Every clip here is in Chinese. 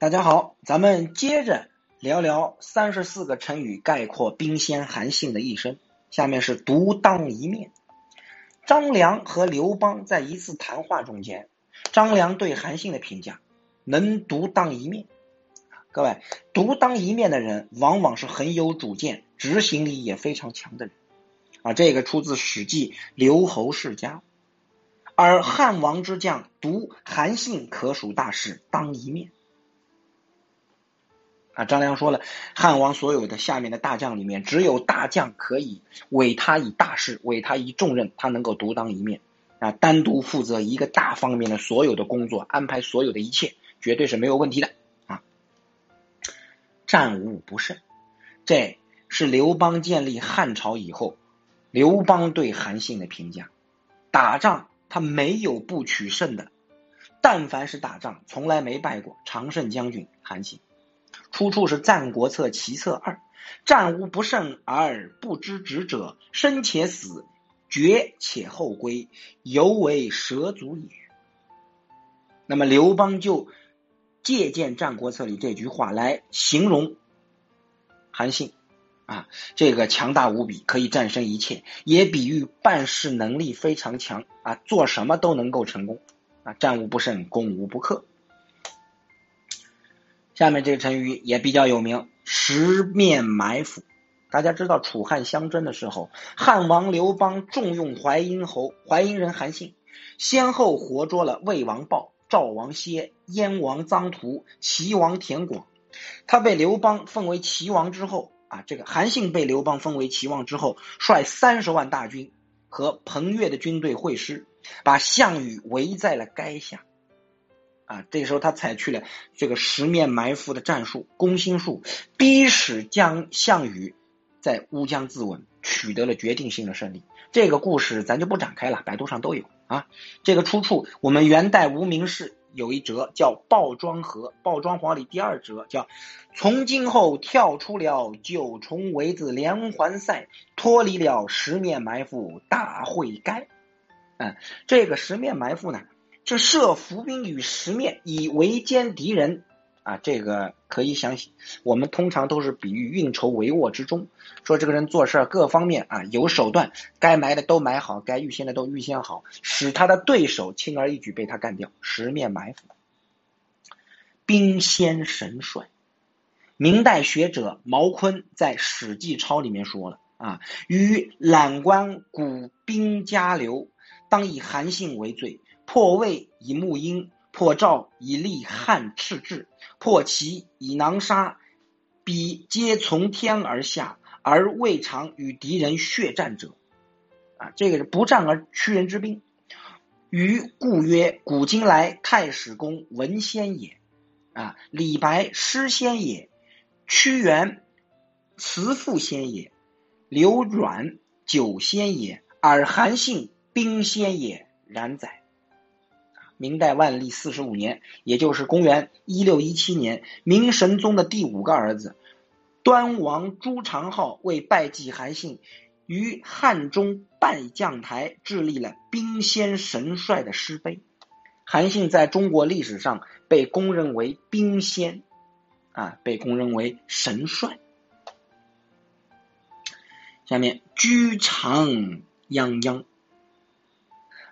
大家好，咱们接着聊聊三十四个成语概括兵仙韩信的一生。下面是独当一面。张良和刘邦在一次谈话中间，张良对韩信的评价：能独当一面。各位，独当一面的人往往是很有主见、执行力也非常强的人。啊，这个出自《史记·刘侯世家》。而汉王之将独韩信可属大事，当一面。啊，张良说了，汉王所有的下面的大将里面，只有大将可以委他以大事，委他以重任，他能够独当一面，啊，单独负责一个大方面的所有的工作，安排所有的一切，绝对是没有问题的啊。战无不胜，这是刘邦建立汉朝以后，刘邦对韩信的评价。打仗他没有不取胜的，但凡是打仗，从来没败过。常胜将军韩信。出处是《战国策·齐策二》，战无不胜而不知止者，生且死，绝且后归，犹为蛇足也。那么刘邦就借鉴《战国策》里这句话来形容韩信啊，这个强大无比，可以战胜一切，也比喻办事能力非常强啊，做什么都能够成功啊，战无不胜，攻无不克。下面这个成语也比较有名，十面埋伏。大家知道楚汉相争的时候，汉王刘邦重用淮阴侯淮阴人韩信，先后活捉了魏王豹、赵王歇、燕王臧荼、齐王田广。他被刘邦封为齐王之后啊，这个韩信被刘邦封为齐王之后，率三十万大军和彭越的军队会师，把项羽围在了垓下。啊，这时候他采取了这个十面埋伏的战术，攻心术，逼使将项羽在乌江自刎，取得了决定性的胜利。这个故事咱就不展开了，百度上都有啊。这个出处我们元代无名氏有一折叫《鲍庄和鲍庄皇》里第二折叫“从今后跳出了九重围子连环赛，脱离了十面埋伏大会该”。嗯，这个十面埋伏呢？是设伏兵于十面以围歼敌人啊，这个可以想，我们通常都是比喻运筹帷幄之中，说这个人做事各方面啊有手段，该埋的都埋好，该预先的都预先好，使他的对手轻而易举被他干掉。十面埋伏，兵仙神帅。明代学者毛坤在《史记钞》里面说了啊，与览观古兵家流，当以韩信为最。破魏以木英，破赵以立汉赤雉，破齐以囊沙，彼皆从天而下，而未尝与敌人血战者。啊，这个是不战而屈人之兵。于故曰：古今来太史公文先也，啊，李白诗仙也，屈原辞赋先也，刘阮酒仙也，而韩信兵仙也，然哉。明代万历四十五年，也就是公元一六一七年，明神宗的第五个儿子端王朱常浩为拜祭韩信，于汉中拜将台致立了兵仙神帅的诗碑。韩信在中国历史上被公认为兵仙，啊，被公认为神帅。下面居长泱泱。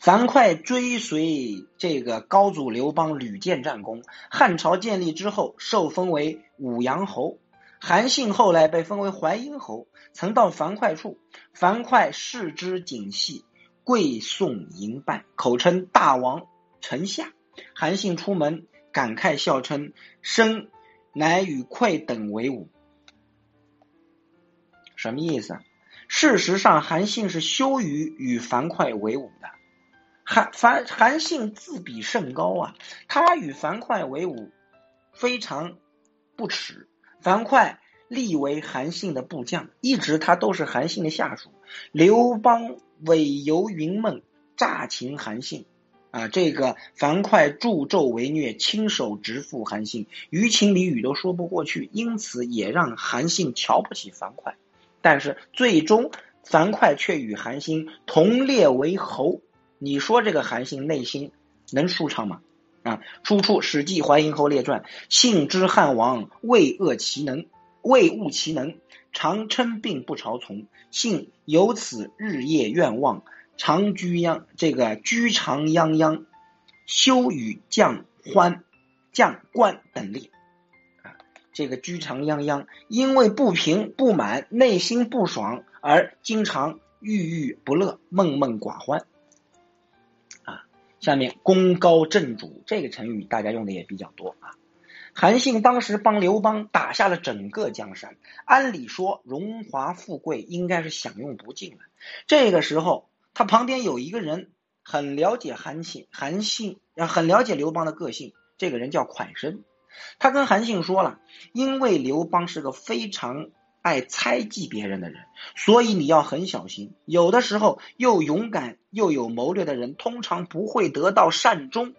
樊哙追随这个高祖刘邦屡建战功，汉朝建立之后受封为武阳侯。韩信后来被封为淮阴侯，曾到樊哙处，樊哙视之谨细，跪送迎拜，口称大王臣下。韩信出门感慨笑称：“生乃与哙等为伍。”什么意思？事实上，韩信是羞于与樊哙为伍的。韩樊韩信自比甚高啊，他与樊哙为伍，非常不耻。樊哙立为韩信的部将，一直他都是韩信的下属。刘邦伪游云梦，诈擒韩信啊，这个樊哙助纣为虐，亲手直付韩信，于情于语都说不过去，因此也让韩信瞧不起樊哙。但是最终樊哙却与韩信同列为侯。你说这个韩信内心能舒畅吗？啊？出处《史记·淮阴侯列传》，幸知汉王畏恶其能，畏恶其能，常称病不朝从。幸由此日夜愿望，常居央这个居长泱泱，修与将欢、将官等列。啊，这个居长泱泱，因为不平不满，内心不爽，而经常郁郁不乐，闷闷寡欢。下面功高震主这个成语大家用的也比较多啊。韩信当时帮刘邦打下了整个江山，按理说荣华富贵应该是享用不尽了。这个时候，他旁边有一个人很了解韩信，韩信很了解刘邦的个性，这个人叫蒯生。他跟韩信说了，因为刘邦是个非常。爱猜忌别人的人，所以你要很小心。有的时候，又勇敢又有谋略的人，通常不会得到善终。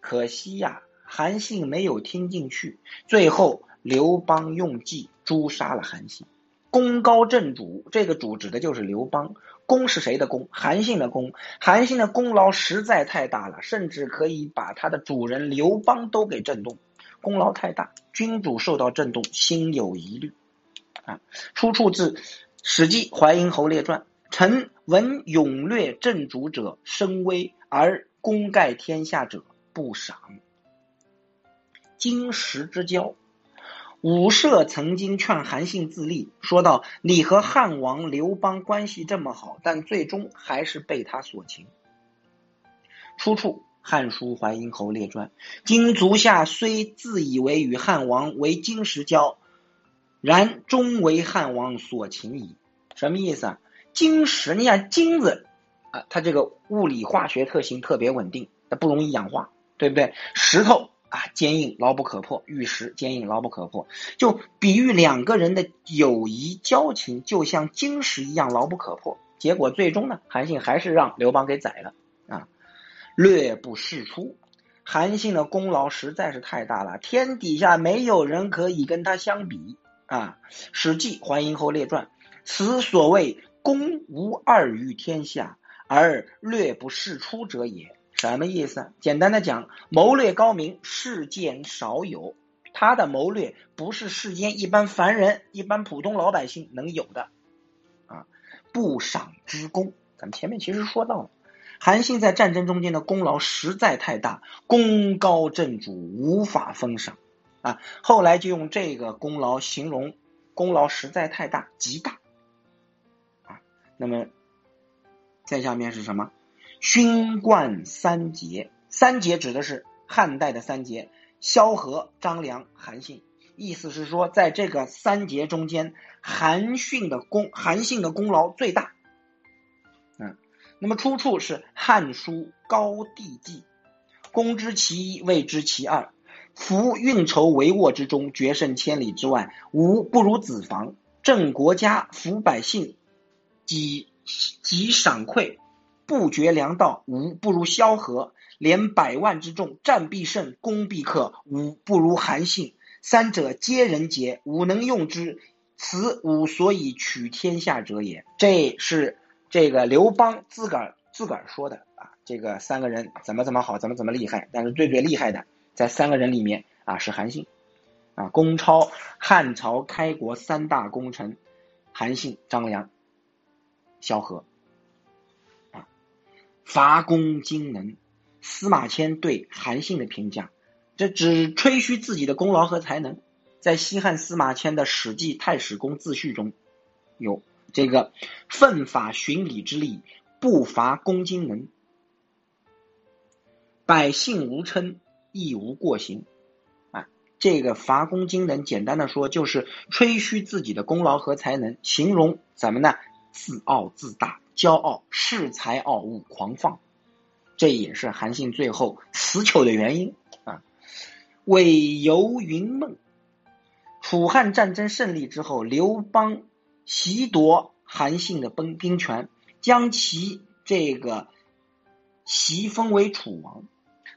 可惜呀，韩信没有听进去。最后，刘邦用计诛杀了韩信。功高震主，这个主指的就是刘邦。功是谁的功？韩信的功。韩信的功劳实在太大了，甚至可以把他的主人刘邦都给震动。功劳太大，君主受到震动，心有疑虑。啊，出处自《史记·淮阴侯列传》。臣闻勇略正主者声威，而功盖天下者不赏。金石之交，武涉曾经劝韩信自立，说道：“你和汉王刘邦关系这么好，但最终还是被他所擒。”出处《汉书·淮阴侯列传》。今足下虽自以为与汉王为金石交。然终为汉王所擒矣。什么意思啊？金石，你看金子啊，它这个物理化学特性特别稳定，它不容易氧化，对不对？石头啊，坚硬牢不可破，玉石坚硬牢不可破，就比喻两个人的友谊交情，就像金石一样牢不可破。结果最终呢，韩信还是让刘邦给宰了啊。略不释出，韩信的功劳实在是太大了，天底下没有人可以跟他相比。啊，《史记·淮阴侯列传》，此所谓功无二于天下，而略不世出者也。什么意思？简单的讲，谋略高明，世间少有。他的谋略不是世间一般凡人、一般普通老百姓能有的。啊，不赏之功，咱们前面其实说到了，韩信在战争中间的功劳实在太大，功高震主，无法封赏。啊，后来就用这个功劳形容功劳实在太大，极大啊。那么再下面是什么？勋冠三杰，三杰指的是汉代的三杰：萧何、张良、韩信。意思是说，在这个三杰中间，韩信的功韩信的功劳最大。嗯，那么出处是《汉书·高帝纪》，公知其一，谓之其二。夫运筹帷幄之中，决胜千里之外，无不如子房；正国家，抚百姓，给给赏馈，不绝粮道，无不如萧何；连百万之众，战必胜，攻必克，无不如韩信。三者皆人杰，吾能用之，此吾所以取天下者也。这是这个刘邦自个儿自个儿说的啊！这个三个人怎么怎么好，怎么怎么厉害，但是最最厉害的。在三个人里面啊，是韩信啊，公超汉朝开国三大功臣，韩信、张良、萧何啊，伐功惊能。司马迁对韩信的评价，这只吹嘘自己的功劳和才能。在西汉司马迁的《史记太史公自序》中有这个奋法循礼之力，不伐功惊能，百姓无称。亦无过行，啊，这个伐功惊能，简单的说就是吹嘘自己的功劳和才能，形容怎么呢？自傲自大，骄傲，恃才傲物，狂放，这也是韩信最后死囚的原因啊。韦游云梦，楚汉战争胜利之后，刘邦袭夺韩信的兵兵权，将其这个袭封为楚王。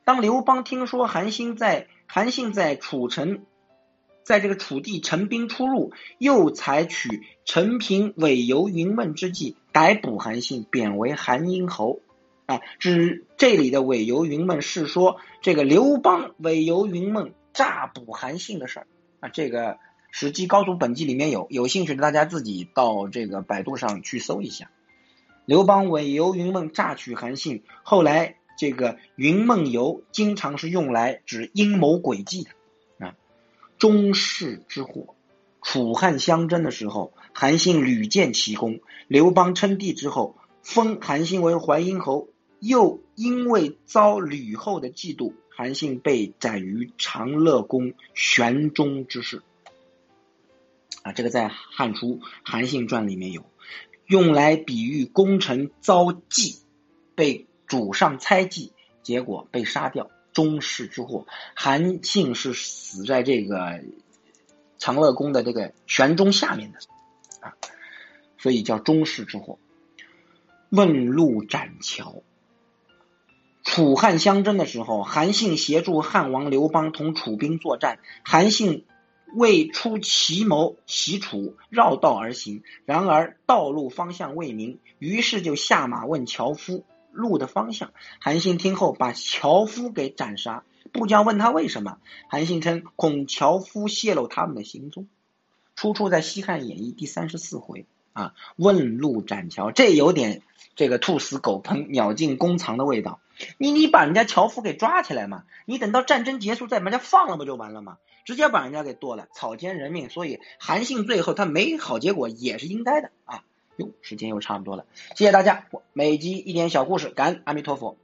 当刘邦听说韩信在韩信在楚城，在这个楚地陈兵出入，又采取陈平韦游云梦之计，逮捕韩信，贬为韩阴侯。啊，指这里的韦游云梦是说这个刘邦韦游云梦诈捕韩信的事儿啊。这个《史记·高祖本纪》里面有，有兴趣的大家自己到这个百度上去搜一下。刘邦韦游云梦诈取韩信，后来这个云梦游经常是用来指阴谋诡计的啊。中士之祸，楚汉相争的时候，韩信屡建奇功，刘邦称帝之后，封韩信为淮阴侯，又因为遭吕后的嫉妒，韩信被斩于长乐宫玄中之事。啊，这个在《汉书·韩信传》里面有。用来比喻功臣遭忌，被主上猜忌，结果被杀掉，中士之祸。韩信是死在这个长乐宫的这个玄钟下面的啊，所以叫中士之祸。问路斩桥，楚汉相争的时候，韩信协助汉王刘邦同楚兵作战，韩信。为出奇谋袭楚，绕道而行。然而道路方向未明，于是就下马问樵夫路的方向。韩信听后，把樵夫给斩杀。部将问他为什么，韩信称恐樵夫泄露他们的行踪。出处在《西汉演义》第三十四回啊。问路斩樵，这有点这个兔死狗烹、鸟尽弓藏的味道。你你把人家樵夫给抓起来嘛，你等到战争结束再把人家放了不就完了吗？直接把人家给剁了，草菅人命。所以韩信最后他没好结果也是应该的啊。哟，时间又差不多了，谢谢大家。每集一点小故事，感恩阿弥陀佛。